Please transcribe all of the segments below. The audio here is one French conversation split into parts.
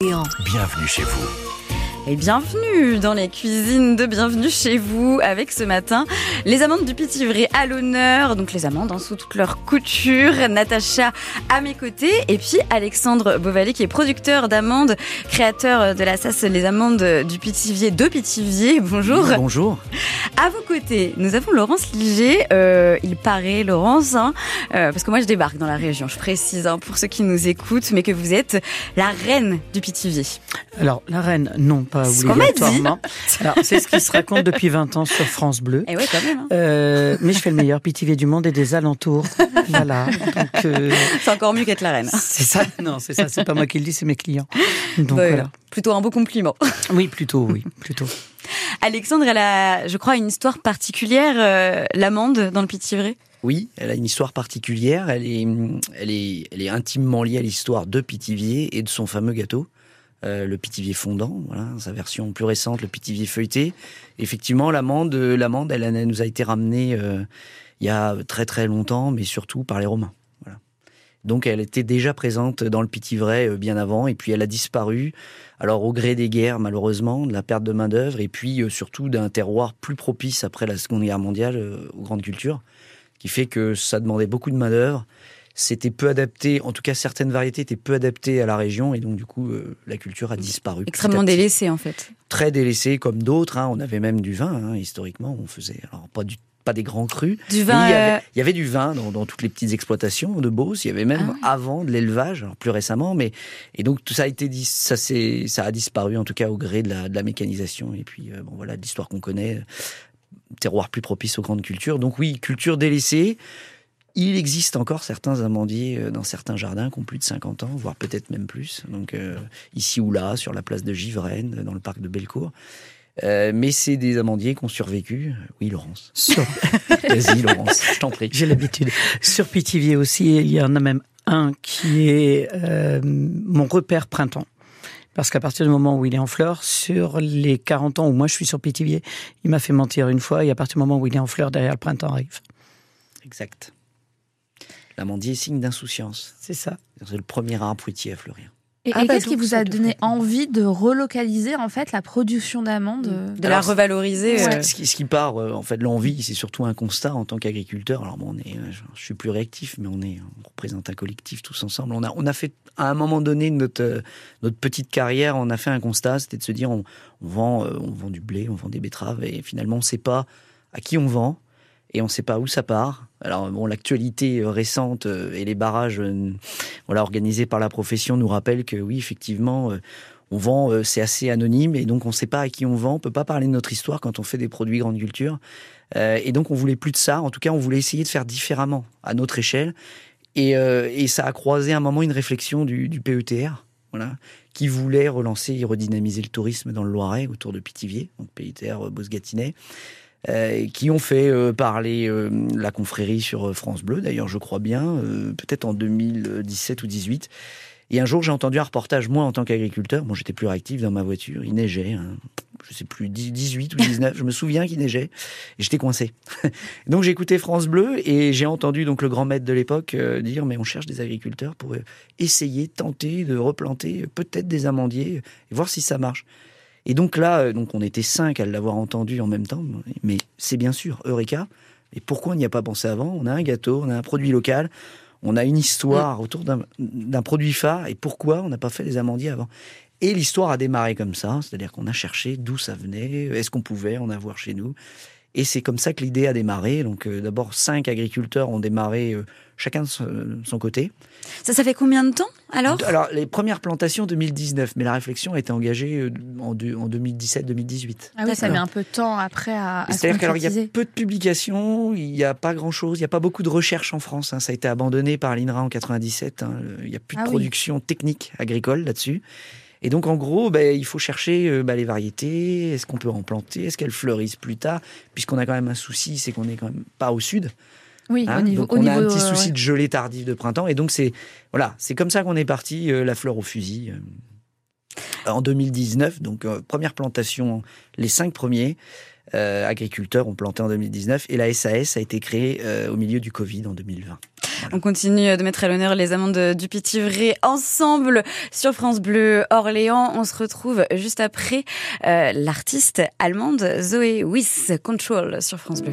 Bienvenue chez vous. Et bienvenue dans les cuisines de Bienvenue chez vous avec ce matin les amandes du Petit-Vrai à l'honneur, donc les amandes hein, sous toute leur couture, Natacha à mes côtés et puis Alexandre Beauvalet qui est producteur d'amandes, créateur de la SAS Les Amandes du Pithiviers de Pithiviers. Bonjour. Bonjour. À vos côtés, nous avons Laurence Liger. Euh, il paraît, Laurence, hein, euh, parce que moi je débarque dans la région, je précise hein, pour ceux qui nous écoutent, mais que vous êtes la reine du Pithiviers. Alors, la reine, non, pas C'est ce qu'on m'a dit. obligatoirement. C'est ce qui se raconte depuis 20 ans sur France Bleu. Et ouais, quand même. hein. Euh, mais je fais le meilleur pitivier du monde et des alentours. voilà. Euh, C'est encore mieux qu'être la reine. c'est ça. Non, c'est ça. C'est pas moi qui le dis, c'est mes clients. Donc, voilà. Plutôt un beau compliment. Oui, plutôt, oui, plutôt. Alexandre, elle a, je crois, une histoire particulière, euh, l'amande dans le Pithiviers. Oui, elle a une histoire particulière. Elle est, elle est, elle est intimement liée à l'histoire de Pithiviers et de son fameux gâteau, euh, le Pithiviers fondant. Voilà, sa version plus récente, le Pithiviers feuilleté. Effectivement, l'amande, l'amande, elle, elle nous a été ramenée euh, il y a très très longtemps, mais surtout par les Romains. Voilà. Donc, elle était déjà présente dans le euh, bien avant, et puis elle a disparu. Alors, au gré des guerres, malheureusement, de la perte de main d'œuvre, et puis euh, surtout d'un terroir plus propice après la Seconde Guerre mondiale euh, aux grandes cultures qui fait que ça demandait beaucoup de main-d'œuvre. C'était peu adapté, en tout cas certaines variétés étaient peu adaptées à la région et donc du coup euh, la culture a disparu. petit Extrêmement délaissée, en fait. Très délaissée comme d'autres. hein. On avait même du vin hein, historiquement. On faisait alors pas du pas des grands crus. Du vin. il, y avait, euh, il y avait du vin dans, dans toutes les petites exploitations de Beauce. Il y avait même Ah avant de l'élevage, alors plus récemment, mais et donc tout ça a été dis- ça c'est ça a disparu en tout cas au gré de la, de la mécanisation et puis euh, bon voilà l'histoire qu'on connaît, euh, terroir plus propice aux grandes cultures. Donc oui, culture délaissée. Il existe encore certains amandiers euh, dans certains jardins qui ont plus de 50 ans, voire peut-être même plus. Donc euh, ici ou là, sur la place de Givrennes, dans le parc de Bellecour. Euh, mais c'est des amandiers qui ont survécu. Oui, Laurence. Sur, Vas-y, Laurence, je t'en prie. j'ai l'habitude. Sur Pithiviers aussi, il y en a même un qui est euh, mon repère printemps. Parce qu'à partir du moment où il est en fleur, sur les 40 ans où moi je suis sur Pithiviers, il m'a fait mentir une fois, et à partir du moment où il est en fleur, derrière le printemps arrive. Exact. L'amandier est signe d'insouciance. C'est ça. C'est le premier arbre fruitier à fleurir. Et, Ah et bah qu'est-ce qui vous a donné envie de relocaliser en fait la production d'amandes euh, de la Alors, revaloriser. Ouais. euh, Ce qui, ce qui part, euh, en fait, de l'envie, c'est surtout un constat en tant qu'agriculteur. Alors bon, on est, euh, je, je suis plus réactif, mais on est, on représente un collectif tous ensemble. On a, on a fait à un moment donné de notre euh, notre petite carrière, on a fait un constat, c'était de se dire, on, on vend, euh, on vend du blé, on vend des betteraves, et finalement, on ne sait pas à qui on vend. Et on ne sait pas où ça part. Alors l'actualité euh, récente euh, et les barrages, euh, voilà, organisés par la profession nous rappellent que oui, effectivement, on vend, c'est assez anonyme et donc on ne sait pas à qui on vend. On peut pas parler de notre histoire quand on fait des produits grande culture. Et donc on voulait plus de ça. En tout cas, on voulait essayer de faire différemment à notre échelle. Et, ça a croisé à un moment une réflexion du, PETR, voilà, qui voulait relancer et redynamiser le tourisme dans le Loiret autour de Pithiviers, donc PETR Beauce-Gâtinais. Euh, qui ont fait euh, parler euh, la confrérie sur France Bleu, d'ailleurs je crois bien, peut-être en 2017 ou 18. Et un jour j'ai entendu un reportage, moi en tant qu'agriculteur, bon j'étais plus réactif dans ma voiture, il neigeait, hein, je sais plus, 10 18 ou 19, je me souviens qu'il neigeait, et j'étais coincé. donc j'ai écouté France Bleu et j'ai entendu donc le grand maître de l'époque dire mais on cherche des agriculteurs pour essayer, tenter de replanter peut-être des amandiers et voir si ça marche. Et donc là, euh, donc on était cinq à l'avoir entendu en même temps, mais c'est bien sûr Eureka. Et pourquoi on n'y a pas pensé avant? On a un gâteau, on a un produit local, on a une histoire autour d'un- d'un produit phare, et pourquoi on n'a pas fait les amandiers avant? Et l'histoire a démarré comme ça, c'est-à-dire qu'on a cherché d'où ça venait, est-ce qu'on pouvait en avoir chez nous? Et c'est comme ça que l'idée a démarré. Donc euh, d'abord, cinq agriculteurs ont démarré euh, chacun de son, côté. Ça, ça fait combien de temps alors? Alors, les premières plantations 2019, mais la réflexion a été engagée euh, en, deux- en 2017-2018. Ah oui, ça met un peu de temps après à, à C'est-à-dire qu'il y a peu de publications, il n'y a pas grand-chose, il n'y a pas beaucoup de recherche en France. hein. Ça a été abandonné par l'INRA en 97. hein. Il n'y a plus de Ah oui. production technique agricole là-dessus. Et donc, en gros, ben, il faut chercher euh, ben, les variétés. Est-ce qu'on peut en planter Est-ce qu'elles fleurissent plus tard? Puisqu'on a quand même un souci, c'est qu'on n'est quand même pas au sud. Oui, hein. au niveau, donc, au on niveau, a un petit euh, souci ouais. de gelée tardive de printemps. Et donc, c'est voilà, c'est comme ça qu'on est parti, euh, la fleur au fusil. euh, en 2019, donc euh, première plantation, les cinq premiers. agriculteurs ont planté en 2019 et la SAS a été créée au milieu du Covid en 2020. On continue de mettre à l'honneur les amandes du Petit-Vrai ensemble sur France Bleu Orléans. On se retrouve juste après l'artiste allemande Zoé Wiss Control sur France Bleu.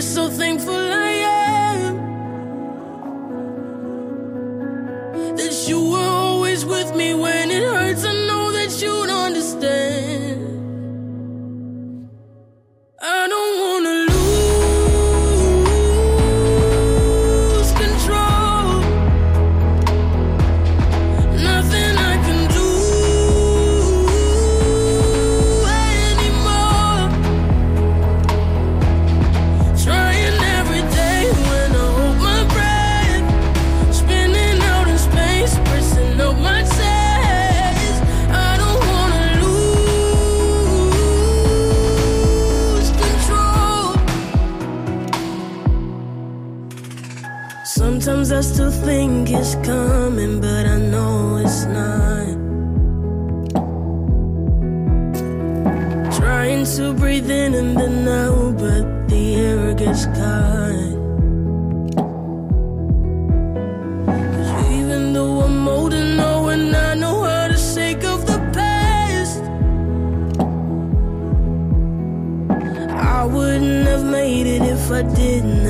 so thankful didn't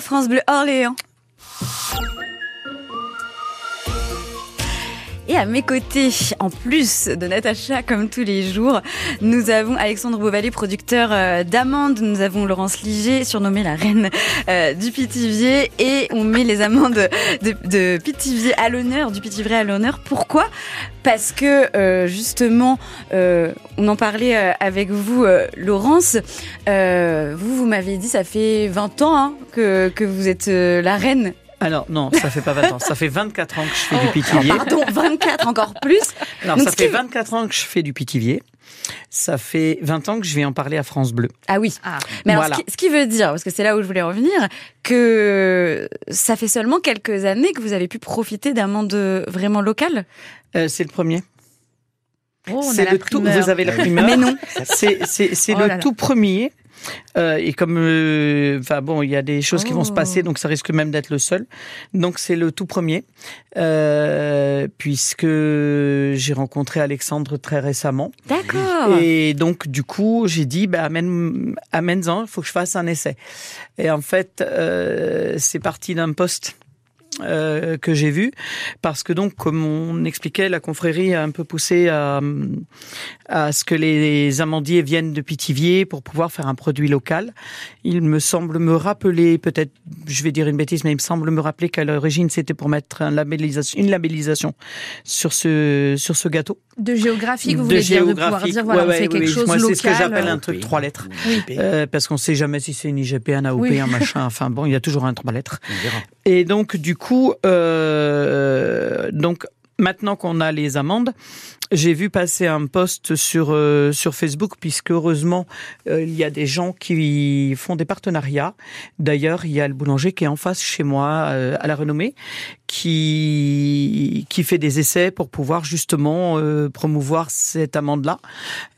France Bleu Orléans. À mes côtés, en plus de Natacha, comme tous les jours, nous avons Alexandre Beauvalet, producteur euh, d'amandes. Nous avons Laurence Liger, surnommée la reine euh, du Pithiviers. Et on met les amandes de, de Pithiviers à l'honneur, du Pithiviers à l'honneur. Pourquoi? Parce que, euh, justement, on en parlait avec vous, Laurence. Vous, vous m'avez dit, ça fait 20 ans hein, que, vous êtes la reine Alors non, ça fait pas 20 ans, ça fait 24 ans que je fais du pithivier. Pardon, 24 encore plus. Alors Donc, ça fait est- 24 ans que je fais du pithivier. Ça fait 20 ans que je vais en parler à France Bleu. Ah oui. Mais alors, Voilà. ce, qui, ce qui veut dire, parce que c'est là où je voulais revenir, que ça fait seulement quelques années que vous avez pu profiter d'un monde vraiment local. Euh, c'est le premier. Oh, on a C'est la le tout, vous avez la primeur. Mais non. C'est c'est- c'est Oh le là là. tout premier. Euh, et comme, euh, enfin bon, il y a des choses qui vont se Oh. passer, donc ça risque même d'être le seul. Donc c'est le tout premier, euh, puisque j'ai rencontré Alexandre très récemment. D'accord. Et donc, du coup, j'ai dit, bah, amène, amène-en, il faut que je fasse un essai. Et en fait, c'est parti d'un poste euh, que j'ai vu, parce que donc, comme on expliquait, la confrérie a un peu poussé à, à ce que les amandiers viennent de Pithiviers pour pouvoir faire un produit local. Il me semble me rappeler, peut-être, je vais dire une bêtise, mais il me semble me rappeler qu'à l'origine, c'était pour mettre un labellisation, une labellisation sur ce, sur ce gâteau. De géographique, vous de voulez dire, de pouvoir géographique. dire, voilà, Ouais, on fait quelque oui, chose Moi, local. c'est ce que j'appelle un truc Oui. trois lettres. Oui. Euh, parce qu'on sait jamais si c'est une IGP, un AOP, Oui. un machin. Enfin bon, il y a toujours un trois lettres. On verra. Et donc du coup, euh, donc maintenant qu'on a les amendes, j'ai vu passer un post sur euh, sur Facebook puisque heureusement euh, il y a des gens qui font des partenariats. D'ailleurs, il y a le boulanger qui est en face chez moi euh, à la Renommée qui qui fait des essais pour pouvoir justement promouvoir cette amende là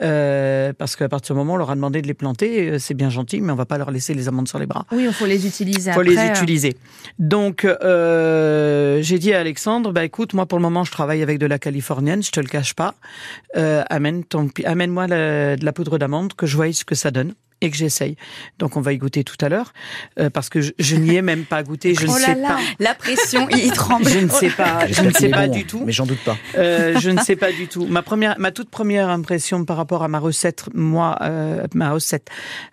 euh, parce qu'à partir du moment où on leur a demandé de les planter, c'est bien gentil, mais on va pas leur laisser les amendes sur les bras Oui, il faut les utiliser faut après. les euh, utiliser. Donc, j'ai dit à Alexandre, bah écoute, moi pour le moment, je travaille avec de la californienne, je te le cache pas. Euh, amène ton, pi- amène-moi de la poudre d'amande que je voie ce que ça donne et que j'essaye. Donc, on va y goûter tout à l'heure euh, parce que je, je n'y ai même pas goûté. Je ne Oh là sais là. pas. La pression, il tremble. Je ne sais pas. Je J'espère ne qu'il sais pas bon, du tout. Mais j'en doute pas. Euh, je ne sais pas du tout. Ma première, ma toute première impression par rapport à ma recette, moi, euh, ma recette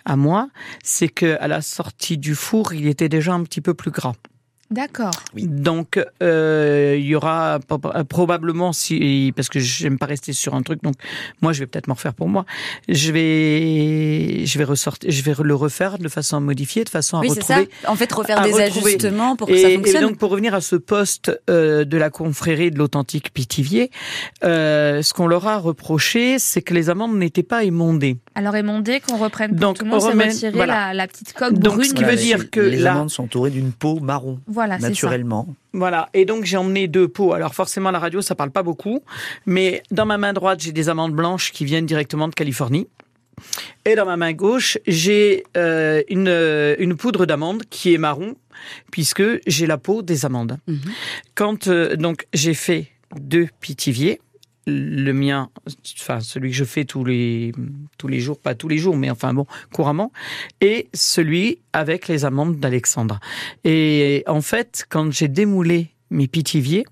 à moi, c'est que à la sortie du four, il était déjà un petit peu plus gras. D'accord. Oui. Donc, euh, il y aura prob- probablement, si, parce que j'aime pas rester sur un truc, donc moi, je vais peut-être m'en refaire pour moi. Je vais, je vais ressortir, je vais le refaire de façon modifiée, de façon à Oui, c'est ça. retrouver. En fait, refaire à des retrouver. ajustements pour que Et, ça et fonctionne. donc, pour revenir à ce poste euh, de la confrérie de l'authentique Pithiviers, euh, ce qu'on leur a reproché, c'est que les amandes n'étaient pas émondées. Alors émondé, qu'on reprenne pour Donc, tout le monde, retirer voilà. la, la petite coque Donc, brune. ce qui veut dire que les là- amandes sont entourées d'une peau marron, Voilà, naturellement. Voilà, et donc j'ai emmené deux pots. Alors forcément, à la radio, ça parle pas beaucoup, mais dans ma main droite, j'ai des amandes blanches qui viennent directement de Californie. Et dans ma main gauche, j'ai euh, une, euh, une poudre d'amande qui est marron, puisque j'ai la peau des amandes. Mhm. Quand euh, donc j'ai fait deux pitiviers, le mien, enfin celui que je fais tous les tous les jours, pas tous les jours, mais enfin bon, couramment, et celui avec les amandes d'Alexandre. Et en fait, quand j'ai démoulé mes pitiviers,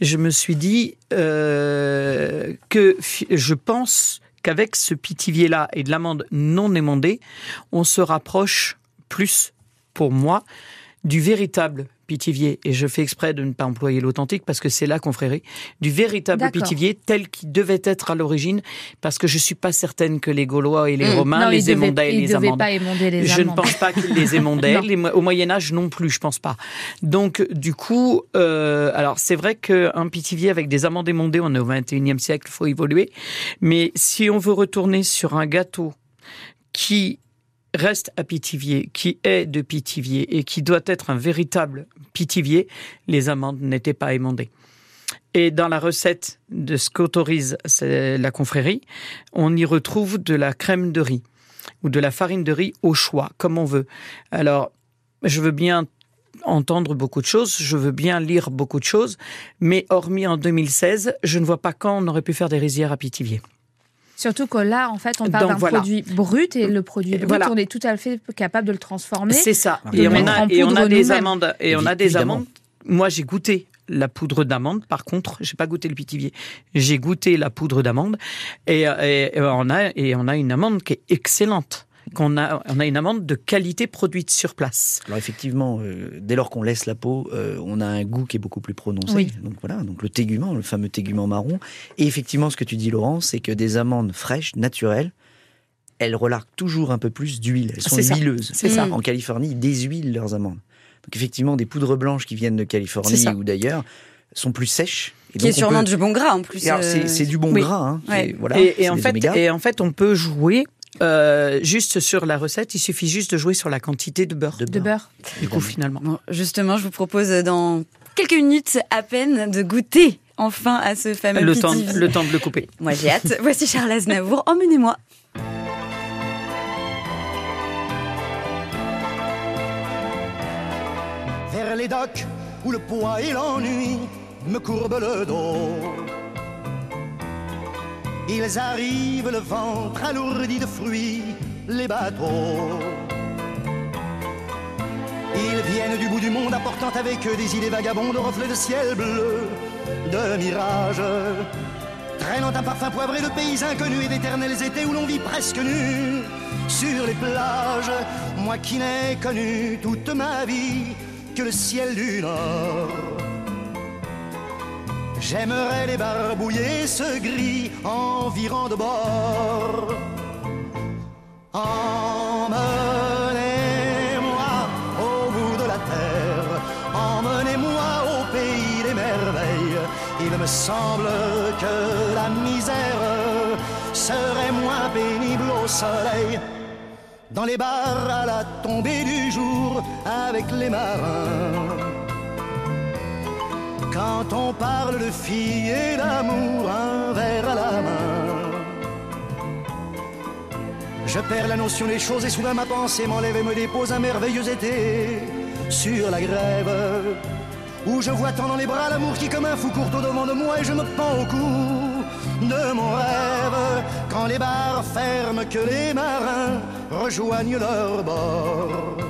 je me suis dit euh, que je pense qu'avec ce pitivier-là et de l'amande non émondée, on se rapproche plus, pour moi, du véritable pitivier. Et je fais exprès de ne pas employer l'authentique parce que c'est la confrérie du véritable pitivier tel qu'il devait être à l'origine parce que je suis pas certaine que les Gaulois et les Mmh. Romains Non, les il émondaient et il les émonder les Je ne pense pas qu'ils les émondaient. Les au Moyen Âge non plus, je pense pas. Donc du coup, euh, alors c'est vrai qu'un pitivier avec des amandes émondées, on est au 21e siècle, faut évoluer. Mais si on veut retourner sur un gâteau qui reste à Pithiviers, qui est de Pithiviers et qui doit être un véritable Pithiviers, les amandes n'étaient pas émondées. Et dans la recette de ce qu'autorise la confrérie, on y retrouve de la crème de riz ou de la farine de riz au choix, comme on veut. Alors, je veux bien entendre beaucoup de choses, je veux bien lire beaucoup de choses, mais hormis en 2016, je ne vois pas quand on aurait pu faire des rizières à Pithiviers. Surtout que là, en fait, on parle d'un voilà. produit brut et le produit brut, voilà. on est tout à fait capable de le transformer. C'est ça. Et on, a, en et on a poudre des amandes. Et on a des évidemment. amandes. Moi, j'ai goûté la poudre d'amande. Par contre, j'ai pas goûté le pitivier. J'ai goûté la poudre d'amande. Et, et- et on a, et on a une amande qui est excellente. Qu'on a, on a une amande de qualité produite sur place. Alors effectivement, euh, dès lors qu'on laisse la peau, euh, on a un goût qui est beaucoup plus prononcé. Oui. Donc voilà, donc le tégument, le fameux tégument marron. Et effectivement, ce que tu dis, Laurent, c'est que des amandes fraîches, naturelles, elles relarquent toujours un peu plus d'huile. Elles sont huileuses. C'est ça. En Californie, ils déshuilent leurs amandes. Donc effectivement, des poudres blanches qui viennent de Californie ou d'ailleurs sont plus sèches. Et Qui est sûrement peut- du bon gras en plus. Euh, c'est du bon oui. gras. Hein, Ouais. Et, voilà, et, et c'est en des fait, oméga. et en fait, on peut jouer euh, juste sur la recette. Il suffit juste de jouer sur la quantité de beurre. De de beurre. Du coup, finalement. Bon, justement, je vous propose dans quelques minutes à peine de goûter enfin à ce fameux Le temps, le temps de le couper. Moi j'ai hâte. Voici Charles Aznavour. Emmenez-moi. vers les docks où le poids et l'ennui me courbent le dos. Ils arrivent le ventre alourdi de fruits, les bateaux. Ils viennent du bout du monde apportant avec eux des idées vagabondes, reflets de ciel bleu, de mirages. Traînant un parfum poivré de pays inconnus et d'éternels étés où l'on vit presque nu sur les plages. Moi qui n'ai connu toute ma vie que le ciel du Nord. J'aimerais les barbouiller ce gris environ de bord. Emmenez-moi au bout de la terre, emmenez-moi au pays des merveilles. Il me semble que la misère serait moins pénible au soleil. Dans les bars à la tombée du jour avec les marins. Quand on parle de filles et d'amour, un verre à la main. Je perds la notion des choses et soudain ma pensée m'enlève et me dépose un merveilleux été sur la grève. Où je vois tant dans les bras l'amour qui comme un fou court au devant de moi et je me pends au cou de mon rêve. Quand les bars ferment, que les marins rejoignent leur bord.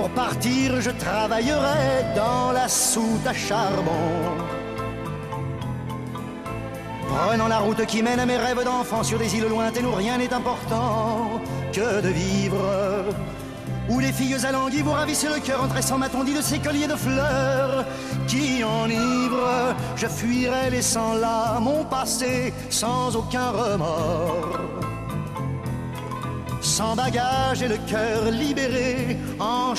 Pour partir, je travaillerai dans la soute à charbon. Prenant la route qui mène à mes rêves d'enfant sur des îles lointaines où rien n'est important que de vivre. Où les filles alanguies vous ravissent le cœur en tressant ma tondie de ces colliers de fleurs qui enivrent. Je fuirai laissant là mon passé sans aucun remords sans bagage et le cœur libéré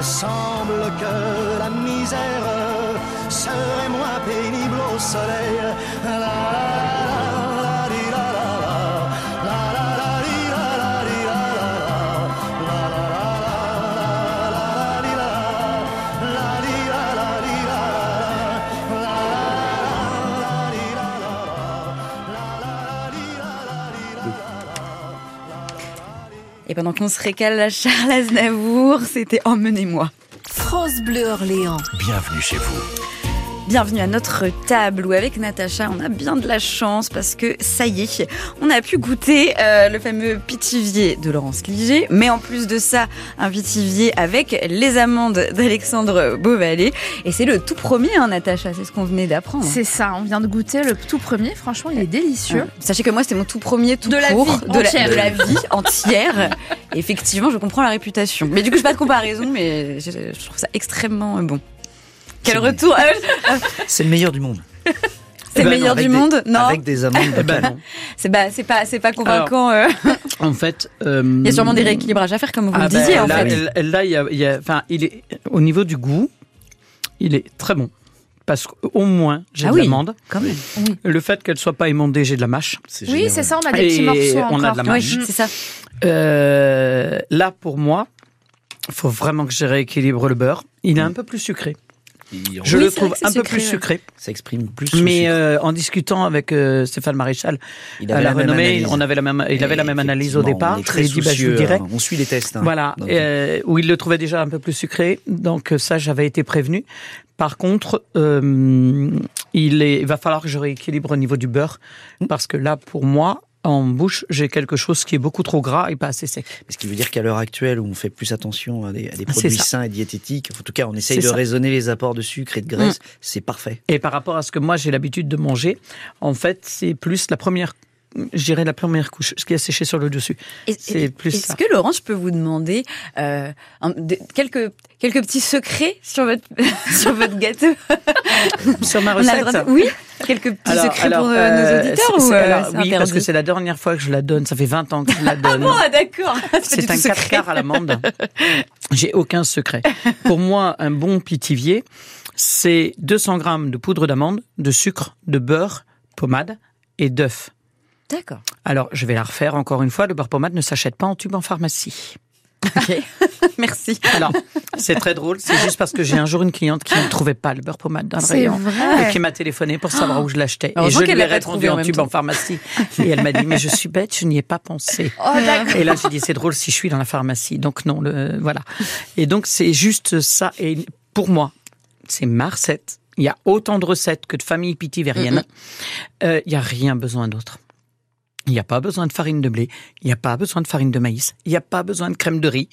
Me semble que la misère serait moins pénible au soleil. Pendant qu'on se récale à Charles Aznavour, c'était Emmenez-moi. France Bleu Orléans. Bienvenue chez vous. Bienvenue à notre table où avec Natacha, on a bien de la chance parce que ça y est, on a pu goûter euh, le fameux pitivier de Laurence Liger, mais en plus de ça, un pitivier avec les amandes d'Alexandre Beauvalet. Et c'est le tout premier, hein, Natacha, c'est ce qu'on venait d'apprendre. C'est ça, on vient de goûter le tout premier. Franchement, il est délicieux. Ouais. Sachez que moi, c'était mon tout premier tout De la court, vie de, la, entière. de la vie entière. Effectivement, je comprends la réputation. Mais du coup, je pas de comparaison, mais je, je trouve ça extrêmement bon. Quel retour C'est le meilleur du monde. C'est le ben meilleur du des- monde Non, Avec des amandes de Eh ben c'est pas, c'est pas, convaincant. euh. En fait, euh, Il y a sûrement des rééquilibrages à faire, comme vous ah le ben, disiez, en là, fait. Là, il y a, il y a- enfin, il est au niveau du goût, il est très bon parce qu'au moins j'ai Ah de oui. l'amande. Quand même. Le fait qu'elle soit pas émondée, j'ai de la mâche. Oui, c'est ça, on a des Et petits morceaux on a de la Oui, mâche. c'est ça. Euh, là, pour moi, il faut vraiment que je rééquilibre le beurre. Il est un peu plus sucré. Je Oui, le trouve un peu sucré, plus sucré. Ça exprime plus. Mais euh, en discutant avec euh, Stéphane Maréchal, il à avait la renommée, analyse. on avait la même, il avait la même analyse au départ. on est très dit, bah, je vous soucieux, dirai. hein. On suit les tests. hein. Voilà, Donc, euh, où il le trouvait déjà un peu plus sucré, donc euh, ça j'avais été prévenu. Par contre, euh, il, est, il va falloir que je rééquilibre au niveau du beurre, parce que là, pour moi, en bouche, j'ai quelque chose qui est beaucoup trop gras et pas assez sec. Ce qui veut dire qu'à l'heure actuelle, où on fait plus attention à des, à des produits sains et diététiques, en tout cas, on essaye de ça. Mm. raisonner les apports de sucre et de graisse, c'est parfait. Et par rapport à ce que moi j'ai l'habitude de manger, en fait, c'est plus la première, je dirais la première couche, ce qui est séché sur le dessus. C'est plus Est-ce que Laurent, je peux vous demander euh, un- de- quelques quelques petits secrets sur votre sur votre gâteau? Sur ma recette. droit Oui, quelques petits Alors- secrets alors, pour euh, euh, nos auditeurs ou euh, alors, c'est Oui, parce que c'est la dernière fois que je la donne. Ça fait 20 ans que je la donne. Ah d'accord. pas du C'est un secret. 4 quarts à l'amande. J'ai aucun secret. Pour moi, un bon pitivier, c'est 200 grammes de poudre d'amande, de sucre, de beurre, pommade et d'œufs. D'accord. Alors, je vais la refaire encore une fois. Le beurre pommade ne s'achète pas en tube en pharmacie. Ok. Merci. Alors, c'est très drôle. C'est juste parce que j'ai un jour une cliente qui ne trouvait pas le beurre pommade dans le rayon. vrai. Et qui m'a téléphoné pour savoir où je l'achetais. Et je lui ai répondu en en tube temps. en pharmacie. Et elle m'a dit, mais je suis bête, je n'y ai pas pensé. Oh. Et là, j'ai dit, c'est drôle si je suis dans la pharmacie. Donc non, le, voilà. Et donc, c'est juste ça. Et pour moi, c'est ma recette. Il y a autant de recettes que de familles pitivériennes. Euh, Il y a rien besoin d'autre. Il n'y a pas besoin de farine de blé, il n'y a pas besoin de farine de maïs, il n'y a pas besoin de crème de riz.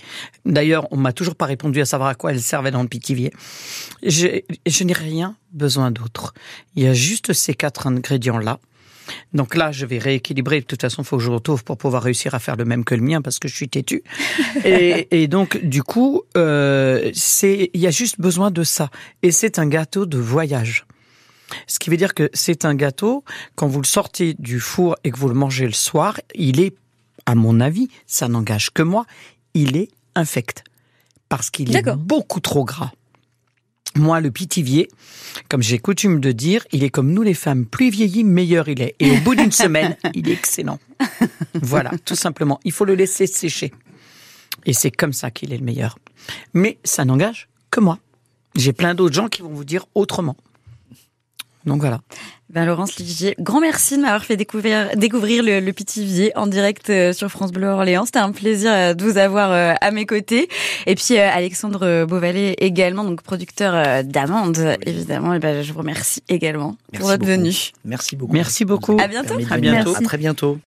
D'ailleurs, on m'a toujours pas répondu à savoir à quoi elle servait dans le pitivier. Je, je n'ai rien besoin d'autre. Il y a juste ces quatre ingrédients-là. Donc là, je vais rééquilibrer. De toute façon, il faut que je retrouve pour pouvoir réussir à faire le même que le mien parce que je suis têtu. Et, et donc, du coup, euh, c'est, il y a juste besoin de ça. Et c'est un gâteau de voyage. Ce qui veut dire que c'est un gâteau, quand vous le sortez du four et que vous le mangez le soir, il est, à mon avis, ça n'engage que moi, il est infect. Parce qu'il est beaucoup trop gras. Moi, le pitivier, comme j'ai coutume de dire, il est comme nous les femmes, plus vieilli, meilleur il est. Et au bout d'une semaine, il est excellent. Voilà, tout simplement. Il faut le laisser sécher. Et c'est comme ça qu'il est le meilleur. Mais ça n'engage que moi. J'ai plein d'autres gens qui vont vous dire autrement. Donc voilà. Ben, Laurence Ligier, grand merci de m'avoir fait découvrir, découvrir le, le Pitivier en direct euh, sur France Bleu Orléans. C'était un plaisir euh, de vous avoir euh, à mes côtés. Et puis Alexandre Beauvalet également, donc producteur d'amandes, évidemment. Et ben, je vous remercie également Merci pour votre beaucoup. venue. Merci beaucoup. Merci beaucoup. À bientôt. À bientôt. À très bientôt.